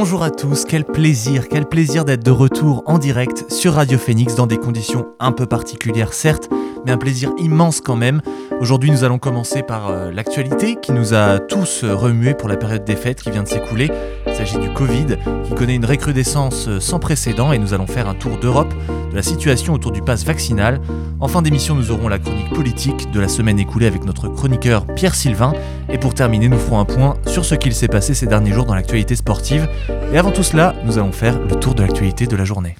bonjour à tous, quel plaisir, quel plaisir d'être de retour en direct sur Radio Phoenix dans des conditions un peu particulières certes, mais un plaisir immense quand même. Aujourd'hui nous allons commencer par euh, l'actualité qui nous a tous remués pour la période des fêtes qui vient de s'écouler. Il s'agit du Covid qui connaît une recrudescence euh, sans précédent et nous allons faire un tour d'Europe de la situation autour du pass vaccinal. En fin d'émission nous aurons la chronique politique de la semaine écoulée avec notre chroniqueur Pierre Sylvain et pour terminer nous ferons un point sur ce qu'il s'est passé ces derniers jours dans l'actualité sportive. Et avant tout cela, nous allons faire le tour de l'actualité de la journée.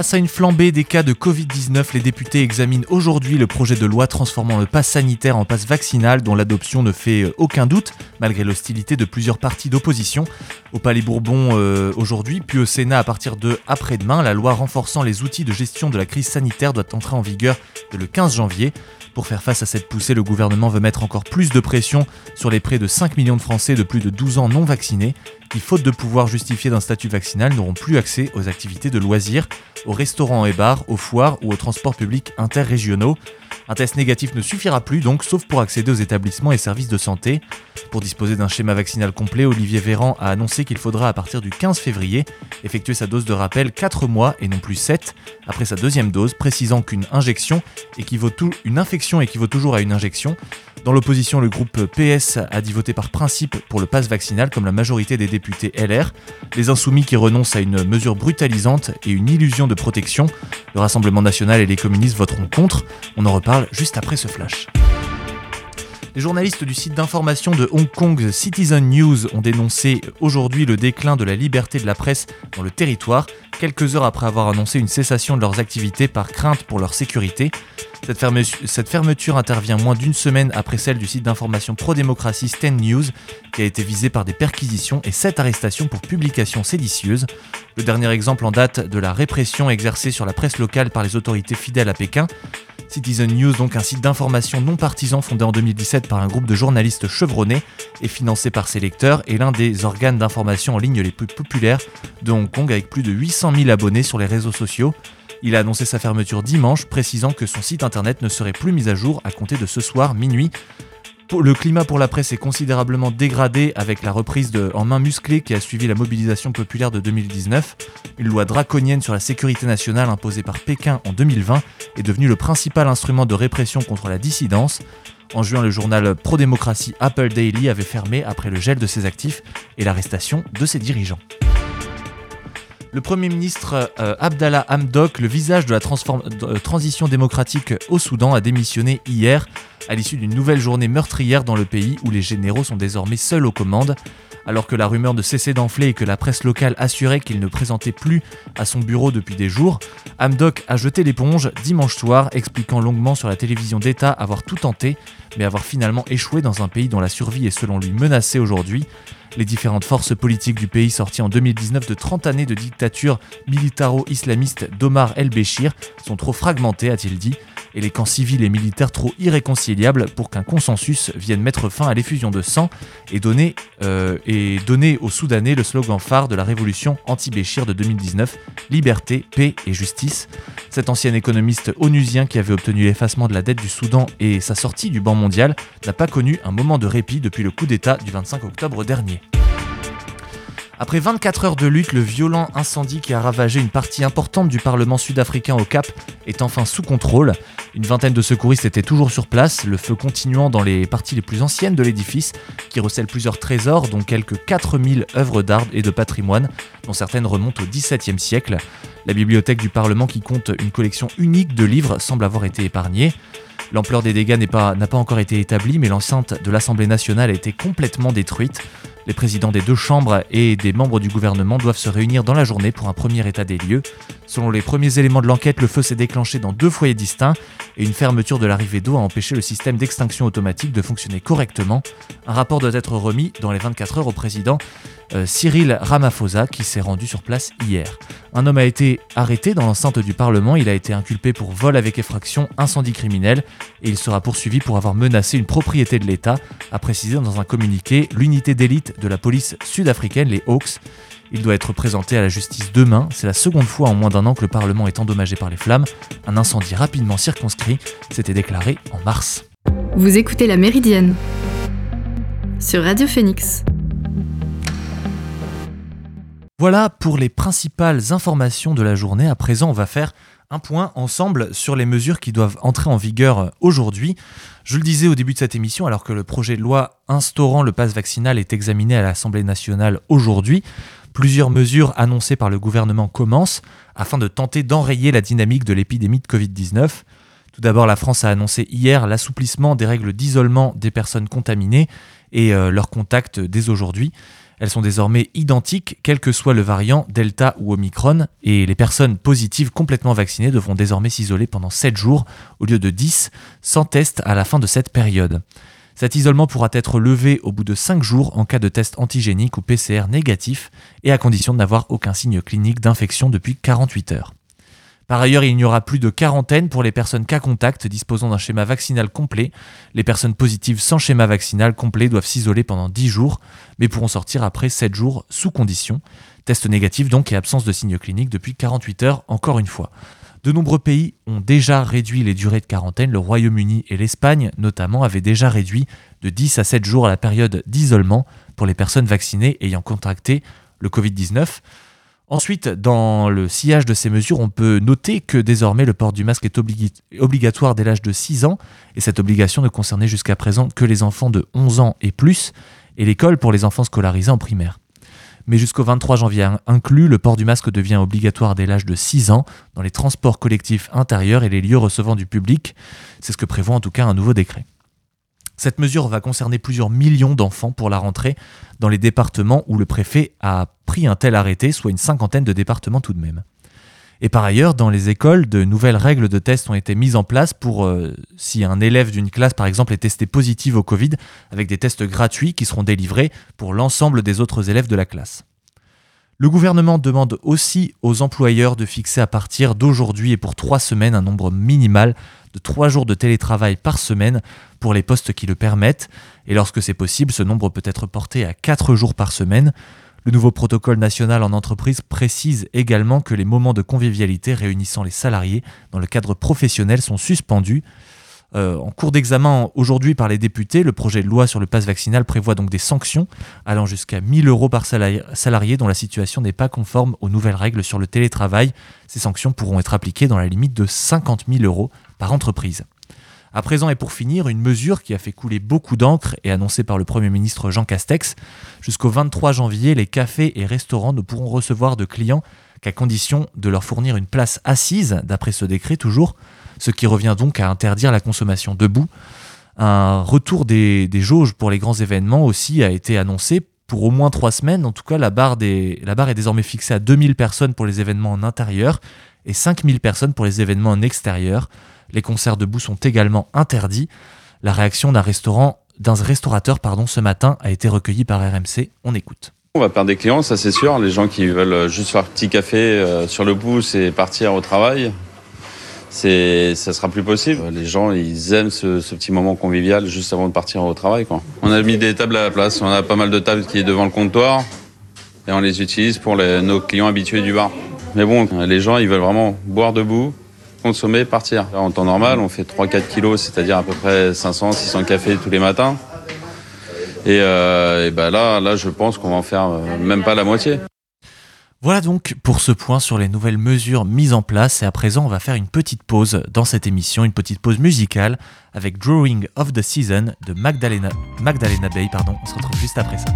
Face à une flambée des cas de Covid-19, les députés examinent aujourd'hui le projet de loi transformant le pass sanitaire en passe vaccinal dont l'adoption ne fait euh, aucun doute, malgré l'hostilité de plusieurs partis d'opposition. Au Palais Bourbon euh, aujourd'hui, puis au Sénat à partir de après-demain, la loi renforçant les outils de gestion de la crise sanitaire doit entrer en vigueur le 15 janvier. Pour faire face à cette poussée, le gouvernement veut mettre encore plus de pression sur les près de 5 millions de Français de plus de 12 ans non vaccinés qui, faute de pouvoir justifier d'un statut vaccinal, n'auront plus accès aux activités de loisirs, aux restaurants et bars, aux foires ou aux transports publics interrégionaux. Un test négatif ne suffira plus donc, sauf pour accéder aux établissements et services de santé. Pour disposer d'un schéma vaccinal complet, Olivier Véran a annoncé qu'il faudra à partir du 15 février effectuer sa dose de rappel 4 mois et non plus 7 après sa deuxième dose, précisant qu'une injection une infection équivaut toujours à une injection. Dans l'opposition, le groupe PS a dit voter par principe pour le pass vaccinal comme la majorité des députés LR. Les insoumis qui renoncent à une mesure brutalisante et une illusion de protection. Le Rassemblement national et les communistes voteront contre. On en reparle juste après ce flash. Les journalistes du site d'information de Hong Kong Citizen News ont dénoncé aujourd'hui le déclin de la liberté de la presse dans le territoire, quelques heures après avoir annoncé une cessation de leurs activités par crainte pour leur sécurité. Cette, fermeture intervient moins d'une semaine après celle du site d'information pro-démocratie Stand News, qui a été visée par des perquisitions et sept arrestations pour publications séditieuses. Le dernier exemple en date de la répression exercée sur la presse locale par les autorités fidèles à Pékin. Citizen News, donc un site d'information non partisan fondé en 2017 par un groupe de journalistes chevronnés et financé par ses lecteurs, est l'un des organes d'information en ligne les plus populaires de Hong Kong avec plus de 800 000 abonnés sur les réseaux sociaux. Il a annoncé sa fermeture dimanche, précisant que son site internet ne serait plus mis à jour à compter de ce soir minuit. Le climat pour la presse est considérablement dégradé avec la reprise en main musclée qui a suivi la mobilisation populaire de 2019. Une loi draconienne sur la sécurité nationale imposée par Pékin en 2020 est devenue le principal instrument de répression contre la dissidence. En juin, le journal pro-démocratie Apple Daily avait fermé après le gel de ses actifs et l'arrestation de ses dirigeants. Le Premier ministre euh, Abdallah Hamdok, le visage de la euh, transition démocratique au Soudan, a démissionné hier à l'issue d'une nouvelle journée meurtrière dans le pays où les généraux sont désormais seuls aux commandes. Alors que la rumeur ne cessait d'enfler et que la presse locale assurait qu'il ne présentait plus à son bureau depuis des jours, Hamdok a jeté l'éponge dimanche soir, expliquant longuement sur la télévision d'État avoir tout tenté, mais avoir finalement échoué dans un pays dont la survie est selon lui menacée aujourd'hui. Les différentes forces politiques du pays sorties en 2019 de 30 années de dictature militaro-islamiste d'Omar el-Béchir sont trop fragmentées, a-t-il dit, et les camps civils et militaires trop irréconciliables pour qu'un consensus vienne mettre fin à l'effusion de sang et donner, euh, aux Soudanais le slogan phare de la révolution anti-Béchir de 2019, liberté, paix et justice. Cet ancien économiste onusien qui avait obtenu l'effacement de la dette du Soudan et sa sortie du banc mondial n'a pas connu un moment de répit depuis le coup d'État du 25 octobre dernier. Après 24 heures de lutte, le violent incendie qui a ravagé une partie importante du Parlement sud-africain au Cap est enfin sous contrôle. Une vingtaine de secouristes étaient toujours sur place, le feu continuant dans les parties les plus anciennes de l'édifice, qui recèle plusieurs trésors, dont quelques 4000 œuvres d'art et de patrimoine, dont certaines remontent au XVIIe siècle. La bibliothèque du Parlement, qui compte une collection unique de livres, semble avoir été épargnée. L'ampleur des dégâts n'a pas, pas encore été établie, mais l'enceinte de l'Assemblée nationale a été complètement détruite. Les présidents des deux chambres et des membres du gouvernement doivent se réunir dans la journée pour un premier état des lieux. Selon les premiers éléments de l'enquête, le feu s'est déclenché dans deux foyers distincts et une fermeture de l'arrivée d'eau a empêché le système d'extinction automatique de fonctionner correctement. Un rapport doit être remis dans les 24 heures au président Cyril Ramaphosa qui s'est rendu sur place hier. Un homme a été arrêté dans l'enceinte du Parlement, il a été inculpé pour vol avec effraction, incendie criminel et il sera poursuivi pour avoir menacé une propriété de l'État, a précisé dans un communiqué l'unité d'élite de la police sud-africaine, les Hawks. Il doit être présenté à la justice demain. C'est la seconde fois en moins d'un an que le Parlement est endommagé par les flammes. Un incendie rapidement circonscrit s'était déclaré en mars. Vous écoutez La Méridienne sur Radio Phoenix. Voilà pour les principales informations de la journée. À présent, on va faire un point ensemble sur les mesures qui doivent entrer en vigueur aujourd'hui. Je le disais au début de cette émission, alors que le projet de loi instaurant le pass vaccinal est examiné à l'Assemblée nationale aujourd'hui, plusieurs mesures annoncées par le gouvernement commencent afin de tenter d'enrayer la dynamique de l'épidémie de Covid-19. Tout d'abord, la France a annoncé hier l'assouplissement des règles d'isolement des personnes contaminées et euh, leurs contacts dès aujourd'hui. Elles sont désormais identiques, quel que soit le variant Delta ou Omicron, et les personnes positives complètement vaccinées devront désormais s'isoler pendant 7 jours au lieu de 10, sans test à la fin de cette période. Cet isolement pourra être levé au bout de 5 jours en cas de test antigénique ou PCR négatif et à condition de n'avoir aucun signe clinique d'infection depuis 48 heures. Par ailleurs, il n'y aura plus de quarantaine pour les personnes cas contact disposant d'un schéma vaccinal complet. Les personnes positives sans schéma vaccinal complet doivent s'isoler pendant 10 jours, mais pourront sortir après 7 jours sous condition. Test négatif donc et absence de signes cliniques depuis 48 heures, encore une fois. De nombreux pays ont déjà réduit les durées de quarantaine. Le Royaume-Uni et l'Espagne, notamment, avaient déjà réduit de 10 à 7 jours la période d'isolement pour les personnes vaccinées ayant contracté le Covid-19. Ensuite, dans le sillage de ces mesures, on peut noter que désormais le port du masque est obligatoire dès l'âge de 6 ans, et cette obligation ne concernait jusqu'à présent que les enfants de 11 ans et plus, et l'école pour les enfants scolarisés en primaire. Mais jusqu'au 23 janvier inclus, le port du masque devient obligatoire dès l'âge de 6 ans dans les transports collectifs intérieurs et les lieux recevant du public. C'est ce que prévoit en tout cas un nouveau décret. Cette mesure va concerner plusieurs millions d'enfants pour la rentrée dans les départements où le préfet a pris un tel arrêté, soit une cinquantaine de départements tout de même. Et par ailleurs, dans les écoles, de nouvelles règles de test ont été mises en place pour euh, si un élève d'une classe, par exemple, est testé positif au Covid, avec des tests gratuits qui seront délivrés pour l'ensemble des autres élèves de la classe. Le gouvernement demande aussi aux employeurs de fixer à partir d'aujourd'hui et pour trois semaines un nombre minimal de trois jours de télétravail par semaine pour les postes qui le permettent, et lorsque c'est possible, ce nombre peut être porté à quatre jours par semaine. Le nouveau protocole national en entreprise précise également que les moments de convivialité réunissant les salariés dans le cadre professionnel sont suspendus. Euh, en cours d'examen aujourd'hui par les députés, le projet de loi sur le pass vaccinal prévoit donc des sanctions allant jusqu'à 1000 euros par salarié dont la situation n'est pas conforme aux nouvelles règles sur le télétravail. Ces sanctions pourront être appliquées dans la limite de 50 000 euros par entreprise. À présent et pour finir, une mesure qui a fait couler beaucoup d'encre et annoncée par le Premier ministre Jean Castex. Jusqu'au 23 janvier, les cafés et restaurants ne pourront recevoir de clients qu'à condition de leur fournir une place assise, d'après ce décret toujours, ce qui revient donc à interdire la consommation debout. Un retour des, jauges pour les grands événements aussi a été annoncé pour au moins trois semaines. En tout cas, la barre, la barre est désormais fixée à 2000 personnes pour les événements en intérieur et 5000 personnes pour les événements en extérieur. Les concerts debout sont également interdits. La réaction d'un restaurant, d'un restaurateur pardon, ce matin a été recueillie par RMC. On écoute. On va perdre des clients, ça c'est sûr. Les gens qui veulent juste faire un petit café euh, sur le pouce et partir au travail, c'est, ça sera plus possible. Les gens, ils aiment ce, petit moment convivial juste avant de partir au travail. Quoi. On a mis des tables à la place. On a pas mal de tables qui est devant le comptoir et on les utilise pour nos clients habitués du bar. Mais bon, les gens, ils veulent vraiment boire debout, consommer, partir. En temps normal, on fait 3-4 kilos, c'est-à-dire à peu près 500-600 cafés tous les matins. Et, euh, ben là, là, je pense qu'on va en faire euh, même pas la moitié. Voilà donc pour ce point sur les nouvelles mesures mises en place et à présent on va faire une petite pause dans cette émission, une petite pause musicale avec Drawing of the Season de Magdalena, Magdalena Bay. Pardon. On se retrouve juste après ça.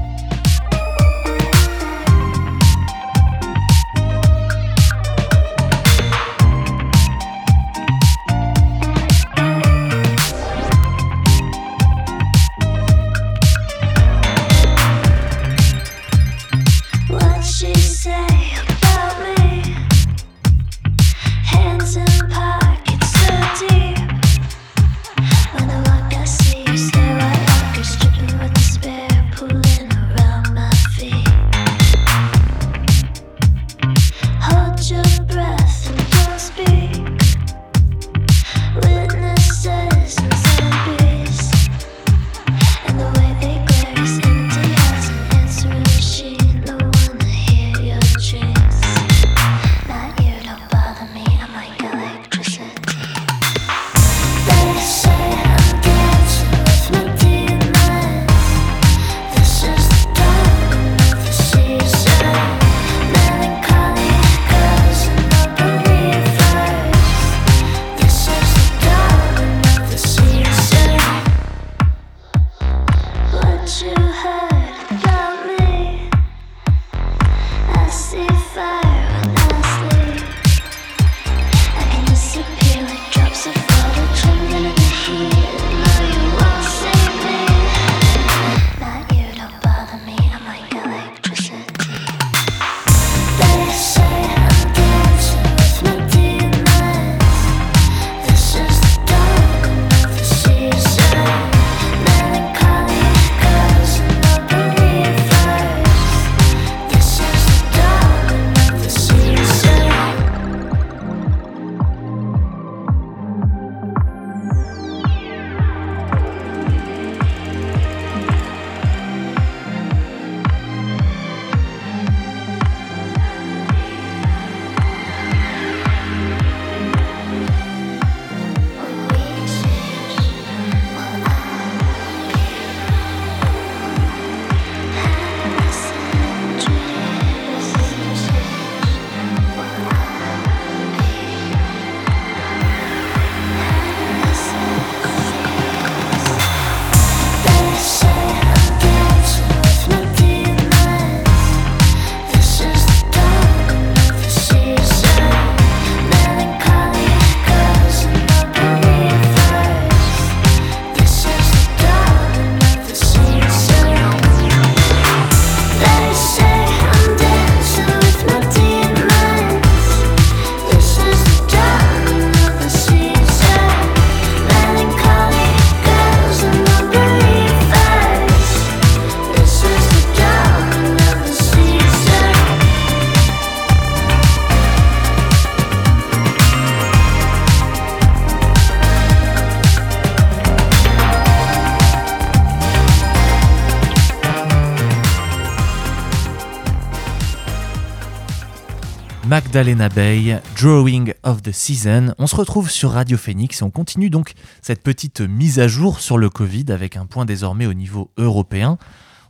Magdalena Bay, Drawing of the Season. On se retrouve sur Radio Phoenix et on continue donc cette petite mise à jour sur le Covid avec un point désormais au niveau européen.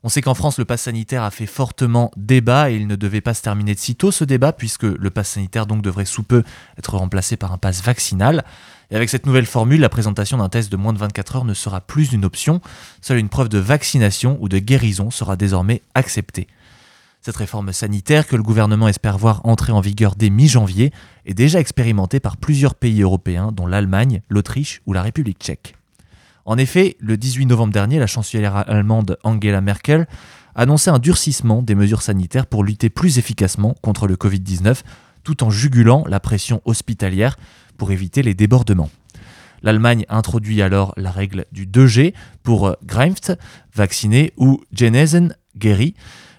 On sait qu'en France, le pass sanitaire a fait fortement débat et il ne devait pas se terminer de sitôt ce débat puisque le pass sanitaire donc devrait sous peu être remplacé par un pass vaccinal. Et avec cette nouvelle formule, la présentation d'un test de moins de 24 heures ne sera plus une option. Seule une preuve de vaccination ou de guérison sera désormais acceptée. Cette réforme sanitaire que le gouvernement espère voir entrer en vigueur dès mi-janvier est déjà expérimentée par plusieurs pays européens dont l'Allemagne, l'Autriche ou la République tchèque. En effet, le 18 novembre dernier, la chancelière allemande Angela Merkel annonçait un durcissement des mesures sanitaires pour lutter plus efficacement contre le Covid-19 tout en jugulant la pression hospitalière pour éviter les débordements. L'Allemagne introduit alors la règle du 2G pour Greimpft, vacciné, ou Genesen, guéri,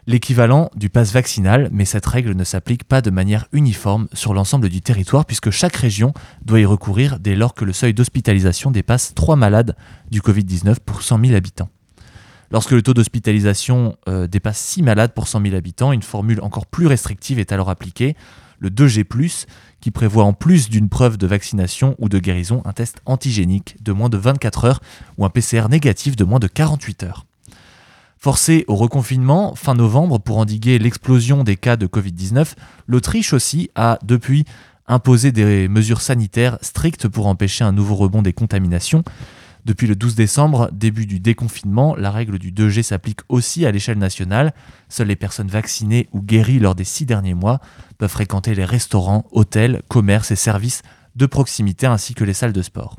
l'équivalent du pass vaccinal, mais cette règle ne s'applique pas de manière uniforme sur l'ensemble du territoire puisque chaque région doit y recourir dès lors que le seuil d'hospitalisation dépasse 3 malades du Covid-19 pour 100 000 habitants. Lorsque le taux d'hospitalisation euh, dépasse 6 malades pour 100 000 habitants, une formule encore plus restrictive est alors appliquée, le 2G+, qui prévoit en plus d'une preuve de vaccination ou de guérison un test antigénique de moins de 24 heures ou un PCR négatif de moins de 48 heures. Forcée au reconfinement fin novembre pour endiguer l'explosion des cas de Covid-19, l'Autriche aussi a depuis imposé des mesures sanitaires strictes pour empêcher un nouveau rebond des contaminations. Depuis le 12 décembre, début du déconfinement, la règle du 2G s'applique aussi à l'échelle nationale. Seules les personnes vaccinées ou guéries lors des six derniers mois peuvent fréquenter les restaurants, hôtels, commerces et services de proximité ainsi que les salles de sport.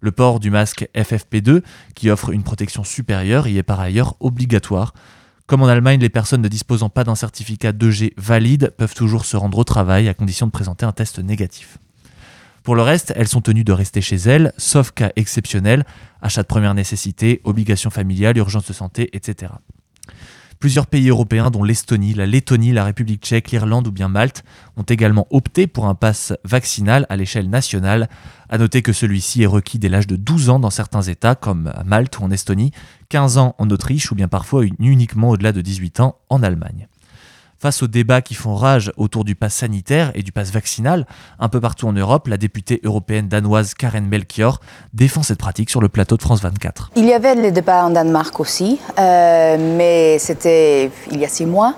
Le port du masque FFP2, qui offre une protection supérieure, y est par ailleurs obligatoire. Comme en Allemagne, les personnes ne disposant pas d'un certificat 2G valide peuvent toujours se rendre au travail à condition de présenter un test négatif. Pour le reste, elles sont tenues de rester chez elles, sauf cas exceptionnels, achat de première nécessité, obligations familiales, urgence de santé, etc. Plusieurs pays européens, dont l'Estonie, la Lettonie, la République tchèque, l'Irlande ou bien Malte, ont également opté pour un pass vaccinal à l'échelle nationale. À noter que celui-ci est requis dès l'âge de 12 ans dans certains États, comme Malte ou en Estonie, 15 ans en Autriche ou bien parfois uniquement au-delà de 18 ans en Allemagne. Face aux débats qui font rage autour du pass sanitaire et du pass vaccinal, un peu partout en Europe, la députée européenne danoise Karen Melchior défend cette pratique sur le plateau de France 24. Il y avait les débats en Danemark aussi, euh, mais c'était il y a six mois.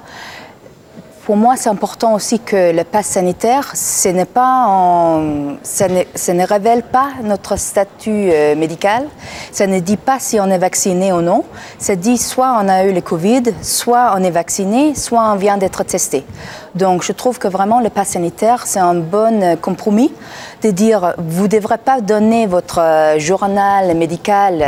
Pour moi, c'est important aussi que le pass sanitaire, ce, n'est pas en, ça, ne, révèle pas notre statut euh, médical. Ça ne dit pas si on est vacciné ou non. Ça dit soit on a eu le Covid, soit on est vacciné, soit on vient d'être testé. Donc je trouve que vraiment le pass sanitaire, c'est un bon compromis de dire vous ne devrez pas donner votre euh, journal médical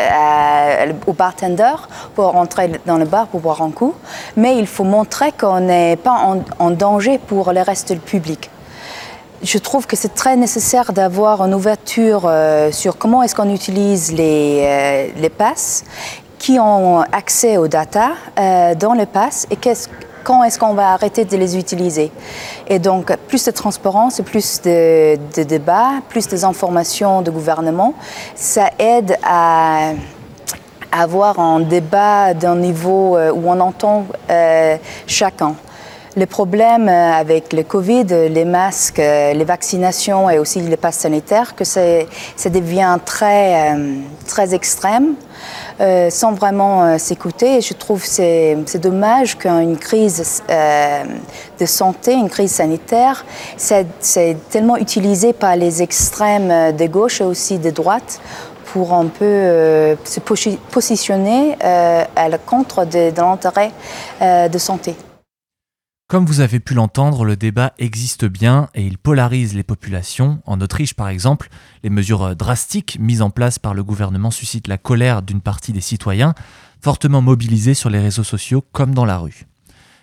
au bartender pour rentrer dans le bar pour boire un coup, mais il faut montrer qu'on n'est pas en, danger pour le reste du public. Je trouve que c'est très nécessaire d'avoir une ouverture euh, sur comment est-ce qu'on utilise les, euh, les passes, qui ont accès aux data euh, dans le pass et qu'est-ce quand est-ce qu'on va arrêter de les utiliser Et donc, plus de transparence, plus de, débats, plus d'informations de gouvernement, ça aide à avoir un débat d'un niveau euh, où on entend euh, chacun. Le problème euh, avec le Covid, les masques, les vaccinations et aussi les passes sanitaires, que ça devient très, très extrême. Euh, sans vraiment euh, s'écouter. Je trouve que c'est dommage qu'une crise euh, de santé, une crise sanitaire, c'est tellement utilisé par les extrêmes de gauche et aussi de droite pour un peu se positionner à la contre de l'intérêt de santé. Comme vous avez pu l'entendre, le débat existe bien et il polarise les populations. En Autriche, par exemple, les mesures drastiques mises en place par le gouvernement suscitent la colère d'une partie des citoyens, fortement mobilisés sur les réseaux sociaux comme dans la rue.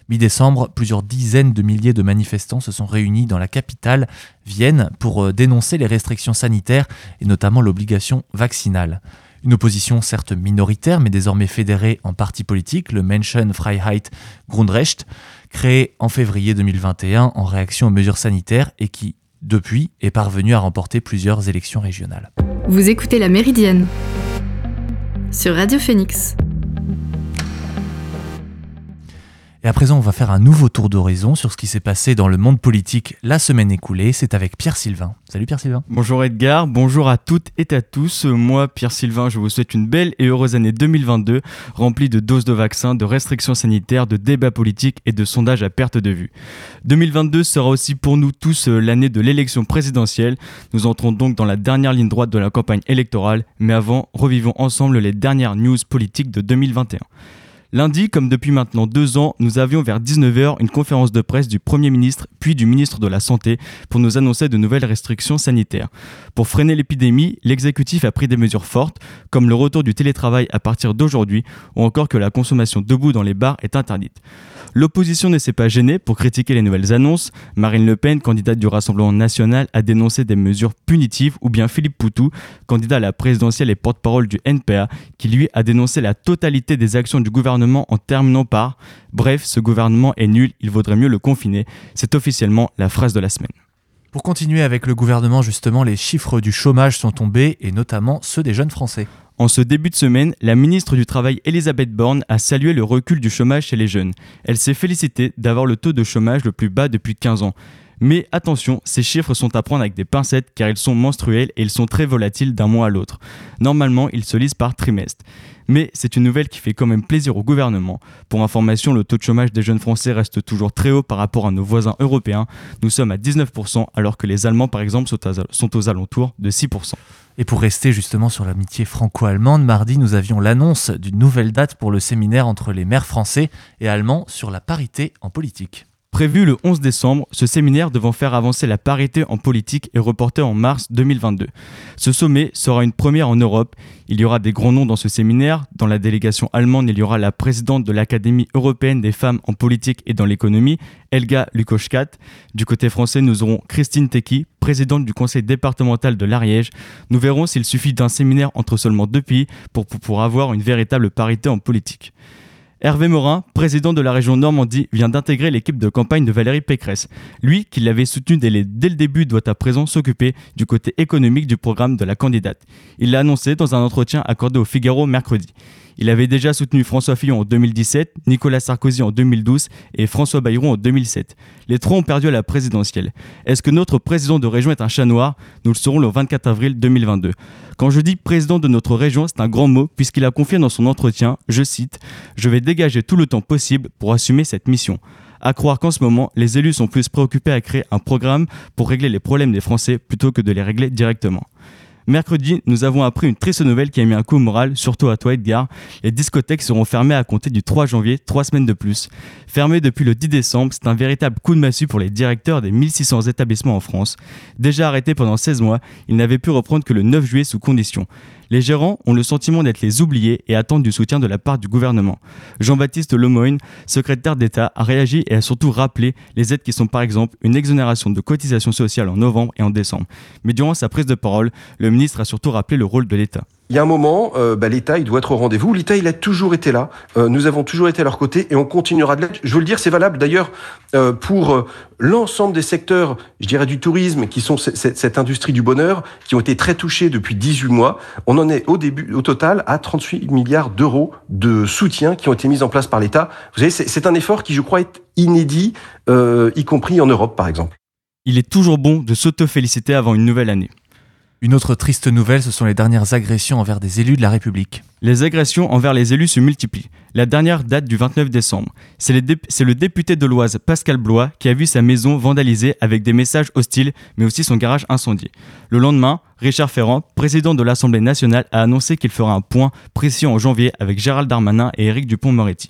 Mi-décembre, plusieurs dizaines de milliers de manifestants se sont réunis dans la capitale, Vienne, pour euh, dénoncer les restrictions sanitaires et notamment l'obligation vaccinale. Une opposition certes minoritaire, mais désormais fédérée en parti politique, le Menschenfreiheit Grundrecht, créé en février 2021 en réaction aux mesures sanitaires et qui, depuis, est parvenu à remporter plusieurs élections régionales. Vous écoutez La Méridienne sur Radio Phoenix. Et à présent, on va faire un nouveau tour d'horizon sur ce qui s'est passé dans le monde politique la semaine écoulée. C'est avec Pierre Sylvain. Salut Pierre Sylvain. Bonjour Edgar, bonjour à toutes et à tous. Moi, Pierre Sylvain, je vous souhaite une belle et heureuse année 2022, remplie de doses de vaccins, de restrictions sanitaires, de débats politiques et de sondages à perte de vue. 2022 sera aussi pour nous tous euh, l'année de l'élection présidentielle. Nous entrons donc dans la dernière ligne droite de la campagne électorale, mais avant, revivons ensemble les dernières news politiques de 2021. Lundi, comme depuis maintenant deux ans, nous avions vers 19h une conférence de presse du Premier ministre puis du ministre de la Santé pour nous annoncer de nouvelles restrictions sanitaires. Pour freiner l'épidémie, l'exécutif a pris des mesures fortes, comme le retour du télétravail à partir d'aujourd'hui ou encore que la consommation debout dans les bars est interdite. L'opposition ne s'est pas gênée pour critiquer les nouvelles annonces. Marine Le Pen, candidate du Rassemblement national, a dénoncé des mesures punitives, ou bien Philippe Poutou, candidat à la présidentielle et porte-parole du NPA, qui lui a dénoncé la totalité des actions du gouvernement en terminant par Bref, ce gouvernement est nul, il vaudrait mieux le confiner. C'est officiellement la phrase de la semaine. Pour continuer avec le gouvernement, justement, les chiffres du chômage sont tombés, et notamment ceux des jeunes Français. En ce début de semaine, la ministre du Travail Elisabeth Borne a salué le recul du chômage chez les jeunes. Elle s'est félicitée d'avoir le taux de chômage le plus bas depuis 15 ans. Mais attention, ces chiffres sont à prendre avec des pincettes car ils sont menstruels et ils sont très volatiles d'un mois à l'autre. Normalement, ils se lisent par trimestre. Mais c'est une nouvelle qui fait quand même plaisir au gouvernement. Pour information, le taux de chômage des jeunes Français reste toujours très haut par rapport à nos voisins européens. Nous sommes à 19% alors que les Allemands par exemple sont aux alentours de 6%. Et pour rester justement sur l'amitié franco-allemande, mardi, nous avions l'annonce d'une nouvelle date pour le séminaire entre les maires français et allemands sur la parité en politique. Prévu le 11 décembre, ce séminaire devant faire avancer la parité en politique est reporté en mars 2022. Ce sommet sera une première en Europe. Il y aura des grands noms dans ce séminaire. Dans la délégation allemande, il y aura la présidente de l'Académie européenne des femmes en politique et dans l'économie, Elga Lukoschkat. Du côté français, nous aurons Christine Teki, présidente du conseil départemental de l'Ariège. Nous verrons s'il suffit d'un séminaire entre seulement deux pays pour, pour avoir une véritable parité en politique. Hervé Morin, président de la région Normandie, vient d'intégrer l'équipe de campagne de Valérie Pécresse. Lui, qui l'avait soutenu dès, le début, doit à présent s'occuper du côté économique du programme de la candidate. Il l'a annoncé dans un entretien accordé au Figaro mercredi. Il avait déjà soutenu François Fillon en 2017, Nicolas Sarkozy en 2012 et François Bayrou en 2007. Les trois ont perdu à la présidentielle. Est-ce que notre président de région est un chat noir? Nous le saurons le 24 avril 2022. Quand je dis président de notre région, c'est un grand mot puisqu'il a confié dans son entretien, je cite, Je vais dégager tout le temps possible pour assumer cette mission. À croire qu'en ce moment, les élus sont plus préoccupés à créer un programme pour régler les problèmes des Français plutôt que de les régler directement. Mercredi, nous avons appris une triste nouvelle qui a mis un coup moral, surtout à toi Edgar. Les discothèques seront fermées à compter du 3 janvier, trois semaines de plus. Fermées depuis le 10 décembre, c'est un véritable coup de massue pour les directeurs des 1600 établissements en France. Déjà arrêtés pendant 16 mois, ils n'avaient pu reprendre que le 9 juillet sous conditions. Les gérants ont le sentiment d'être les oubliés et attendent du soutien de la part du gouvernement. Jean-Baptiste Lemoyne, secrétaire d'État, a réagi et a surtout rappelé les aides qui sont par exemple une exonération de cotisations sociales en novembre et en décembre. Mais durant sa prise de parole, le ministre a surtout rappelé le rôle de l'État il y a un moment, euh, bah, l'État, il doit être au rendez-vous. L'État, il a toujours été là. Euh, nous avons toujours été à leur côté et on continuera de l'être. Je veux le dire, c'est valable d'ailleurs euh, pour l'ensemble des secteurs, je dirais du tourisme, qui sont cette industrie du bonheur, qui ont été très touchés depuis 18 mois. On en est au début, au total, à 38 milliards d'euros de soutien qui ont été mis en place par l'État. Vous savez, c'est un effort qui, je crois, est inédit, y compris en Europe, par exemple. Il est toujours bon de s'auto-féliciter avant une nouvelle année. Une autre triste nouvelle, ce sont les dernières agressions envers des élus de la République. Les agressions envers les élus se multiplient. La dernière date du 29 décembre. C'est le député de l'Oise, Pascal Blois, qui a vu sa maison vandalisée avec des messages hostiles, mais aussi son garage incendié. Le lendemain, Richard Ferrand, président de l'Assemblée nationale, a annoncé qu'il fera un point précis en janvier avec Gérald Darmanin et Éric Dupont-Moretti.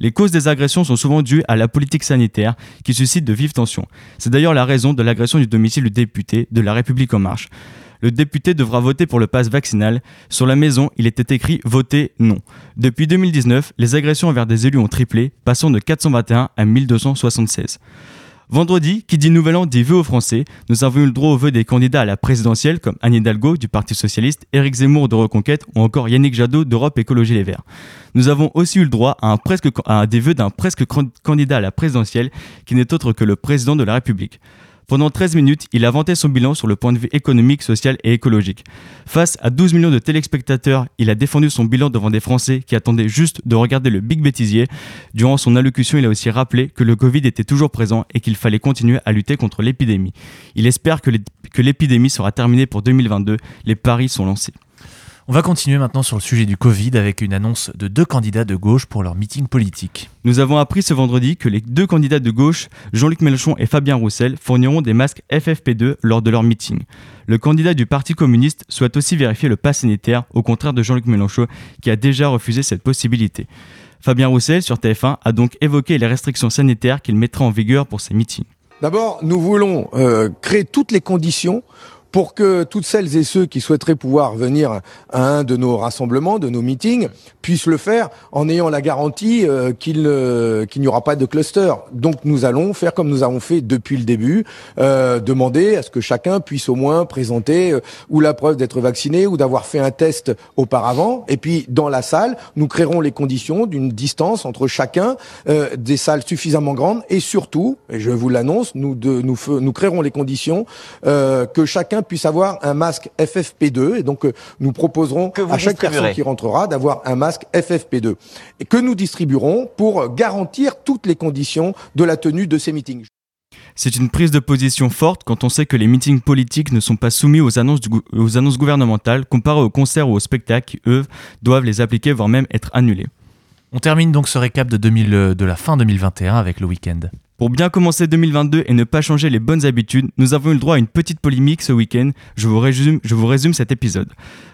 Les causes des agressions sont souvent dues à la politique sanitaire qui suscite de vives tensions. C'est d'ailleurs la raison de l'agression du domicile du député de La République en marche le député devra voter pour le pass vaccinal. Sur la maison, il était écrit voter non. Depuis 2019, les agressions envers des élus ont triplé, passant de 421 à 1276. Vendredi, qui dit Nouvel An dit vœux aux Français. Nous avons eu le droit aux vœux des candidats à la présidentielle comme Anne Hidalgo du Parti Socialiste, Éric Zemmour de Reconquête ou encore Yannick Jadot d'Europe Écologie Les Verts. Nous avons aussi eu le droit à, un des vœux d'un presque candidat à la présidentielle qui n'est autre que le président de la République. Pendant 13 minutes, il a vanté son bilan sur le point de vue économique, social et écologique. Face à 12 millions de téléspectateurs, il a défendu son bilan devant des Français qui attendaient juste de regarder le big bêtisier. Durant son allocution, il a aussi rappelé que le Covid était toujours présent et qu'il fallait continuer à lutter contre l'épidémie. Il espère que l'épidémie sera terminée pour 2022. Les paris sont lancés. On va continuer maintenant sur le sujet du Covid avec une annonce de deux candidats de gauche pour leur meeting politique. Nous avons appris ce vendredi que les deux candidats de gauche, Jean-Luc Mélenchon et Fabien Roussel, fourniront des masques FFP2 lors de leur meeting. Le candidat du Parti communiste souhaite aussi vérifier le pass sanitaire, au contraire de Jean-Luc Mélenchon qui a déjà refusé cette possibilité. Fabien Roussel, sur TF1, a donc évoqué les restrictions sanitaires qu'il mettra en vigueur pour ses meetings. D'abord, nous voulons euh, créer toutes les conditions pour que toutes celles et ceux qui souhaiteraient pouvoir venir à un de nos rassemblements, de nos meetings, puissent le faire en ayant la garantie euh, qu'il n'y aura pas de cluster. Donc nous allons faire comme nous avons fait depuis le début, euh, demander à ce que chacun puisse au moins présenter euh, ou la preuve d'être vacciné ou d'avoir fait un test auparavant. Et puis dans la salle, nous créerons les conditions d'une distance entre chacun, des salles suffisamment grandes et surtout, et je vous l'annonce, nous, nous, nous créerons les conditions que chacun puisse avoir un masque FFP2. Et donc, euh, nous proposerons à chaque personne qui rentrera d'avoir un masque FFP2 et que nous distribuerons pour garantir toutes les conditions de la tenue de ces meetings. C'est une prise de position forte quand on sait que les meetings politiques ne sont pas soumis aux annonces, aux annonces gouvernementales comparé aux concerts ou aux spectacles qui, eux, doivent les appliquer, voire même être annulés. On termine donc ce récap de, 2000, de la fin 2021 avec le week-end. Pour bien commencer 2022 et ne pas changer les bonnes habitudes, nous avons eu le droit à une petite polémique ce week-end. Je vous résume, cet épisode.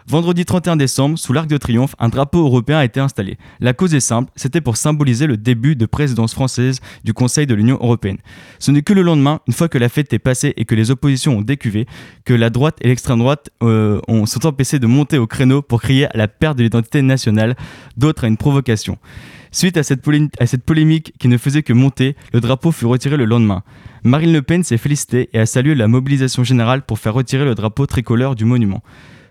Vendredi 31 décembre, sous l'Arc de Triomphe, un drapeau européen a été installé. La cause est simple, c'était pour symboliser le début de présidence française du Conseil de l'Union européenne. Ce n'est que le lendemain, une fois que la fête est passée et que les oppositions ont décuvé, que la droite et l'extrême droite euh, ont, sont empêchés de monter au créneau pour crier à la perte de l'identité nationale, d'autres à une provocation. Suite à cette, polémique qui ne faisait que monter, le drapeau fut retiré le lendemain. Marine Le Pen s'est félicitée et a salué la mobilisation générale pour faire retirer le drapeau tricolore du monument.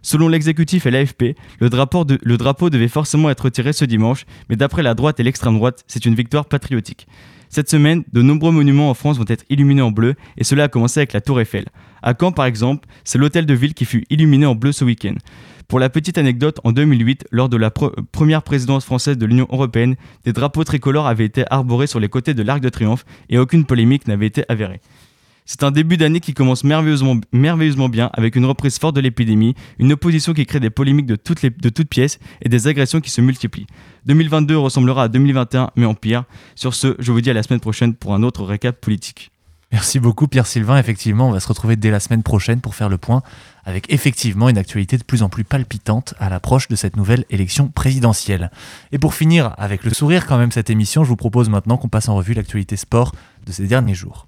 Selon l'exécutif et l'AFP, le drapeau, devait forcément être retiré ce dimanche, mais d'après la droite et l'extrême droite, c'est une victoire patriotique. Cette semaine, de nombreux monuments en France vont être illuminés en bleu, et cela a commencé avec la Tour Eiffel. À Caen, par exemple, c'est l'hôtel de ville qui fut illuminé en bleu ce week-end. Pour la petite anecdote, en 2008, lors de la première présidence française de l'Union européenne, des drapeaux tricolores avaient été arborés sur les côtés de l'Arc de Triomphe et aucune polémique n'avait été avérée. C'est un début d'année qui commence merveilleusement, bien avec une reprise forte de l'épidémie, une opposition qui crée des polémiques de toutes pièces et des agressions qui se multiplient. 2022 ressemblera à 2021 mais en pire. Sur ce, je vous dis à la semaine prochaine pour un autre récap politique. Merci beaucoup Pierre Sylvain. Effectivement, on va se retrouver dès la semaine prochaine pour faire le point avec effectivement une actualité de plus en plus palpitante à l'approche de cette nouvelle élection présidentielle. Et pour finir avec le sourire quand même cette émission, je vous propose maintenant qu'on passe en revue l'actualité sport de ces derniers jours.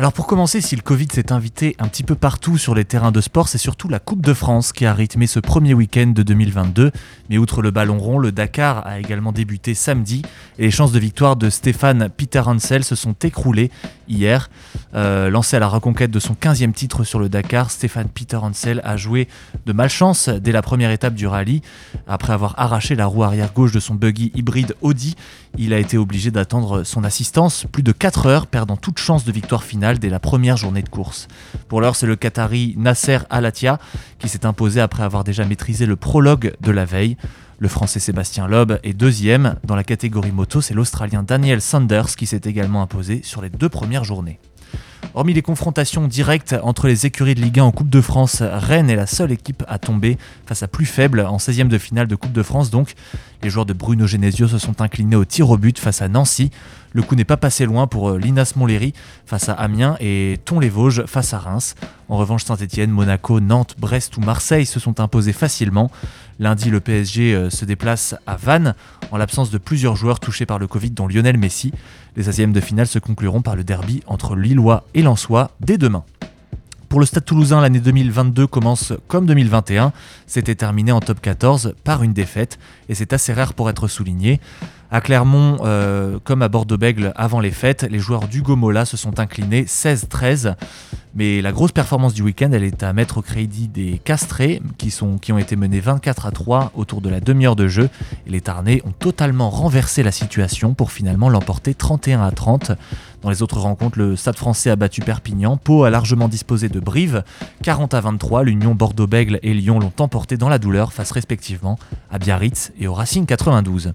Alors pour commencer, si le Covid s'est invité un petit peu partout sur les terrains de sport, c'est surtout la Coupe de France qui a rythmé ce premier week-end de 2022. Mais outre le ballon rond, le Dakar a également débuté samedi et les chances de victoire de Stéphane Peter Hansel se sont écroulées hier. Euh, lancé à la reconquête de son 15e titre sur le Dakar, Stéphane Peter Hansel a joué de malchance dès la première étape du rallye. Après avoir arraché la roue arrière gauche de son buggy hybride Audi, il a été obligé d'attendre son assistance plus de 4 heures, perdant toute chance de victoire finale dès la première journée de course. Pour l'heure, c'est le Qatari Nasser Alatia qui s'est imposé après avoir déjà maîtrisé le prologue de la veille. Le français Sébastien Loeb est deuxième. Dans la catégorie moto, c'est l'Australien Daniel Sanders qui s'est également imposé sur les deux premières journées. Hormis les confrontations directes entre les écuries de Ligue 1 en Coupe de France, Rennes est la seule équipe à tomber face à plus faible en 16e de finale de Coupe de France. Donc, les joueurs de Bruno Genesio se sont inclinés au tir au but face à Nancy. Le coup n'est pas passé loin pour euh, Linas Montlhéry face à Amiens et Thon-les-Vosges face à Reims. En revanche, Saint-Etienne, Monaco, Nantes, Brest ou Marseille se sont imposés facilement. Lundi, le PSG euh, se déplace à Vannes en l'absence de plusieurs joueurs touchés par le Covid, dont Lionel Messi. Les 16e de finale se concluront par le derby entre Lillois et Lensois dès demain. Pour le Stade toulousain, l'année 2022 commence comme 2021. C'était terminé en top 14 par une défaite et c'est assez rare pour être souligné. À Clermont, euh, comme à Bordeaux-Bègle avant les fêtes, les joueurs du Gomola se sont inclinés 16-13. Mais la grosse performance du week-end, elle est à mettre au crédit des Castrés, qui, ont été menés 24 à 3 autour de la demi-heure de jeu. Et les Tarnais ont totalement renversé la situation pour finalement l'emporter 31 à 30. Dans les autres rencontres, le Stade français a battu Perpignan, Pau a largement disposé de Brive, 40 à 23, l'Union Bordeaux-Bègle et Lyon l'ont emporté dans la douleur face respectivement à Biarritz et au Racing 92.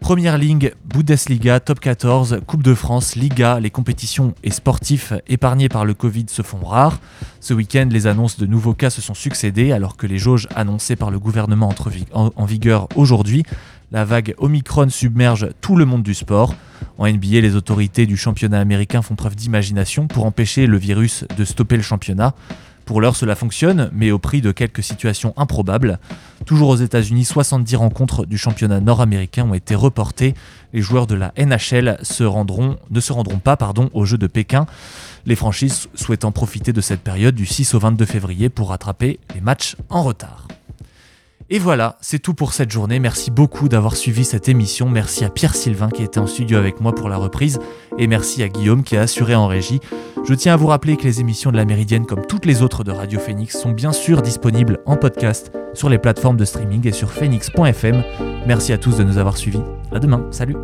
Première ligue, Bundesliga, Top 14, Coupe de France, Liga, les compétitions et sportifs épargnés par le Covid se font rares. Ce week-end, les annonces de nouveaux cas se sont succédées alors que les jauges annoncées par le gouvernement entrent en vigueur aujourd'hui. La vague Omicron submerge tout le monde du sport. En NBA, les autorités du championnat américain font preuve d'imagination pour empêcher le virus de stopper le championnat. Pour l'heure, cela fonctionne, mais au prix de quelques situations improbables. Toujours aux États-Unis, 70 rencontres du championnat nord-américain ont été reportées. Les joueurs de la NHL ne se rendront pas pardon, aux Jeux de Pékin. Les franchises souhaitant profiter de cette période du 6 au 22 février pour rattraper les matchs en retard. Et voilà, c'est tout pour cette journée. Merci beaucoup d'avoir suivi cette émission. Merci à Pierre Sylvain qui était en studio avec moi pour la reprise. Et merci à Guillaume qui a assuré en régie. Je tiens à vous rappeler que les émissions de la Méridienne, comme toutes les autres de Radio Phoenix, sont bien sûr disponibles en podcast sur les plateformes de streaming et sur phoenix.fm. Merci à tous de nous avoir suivis. À demain. Salut.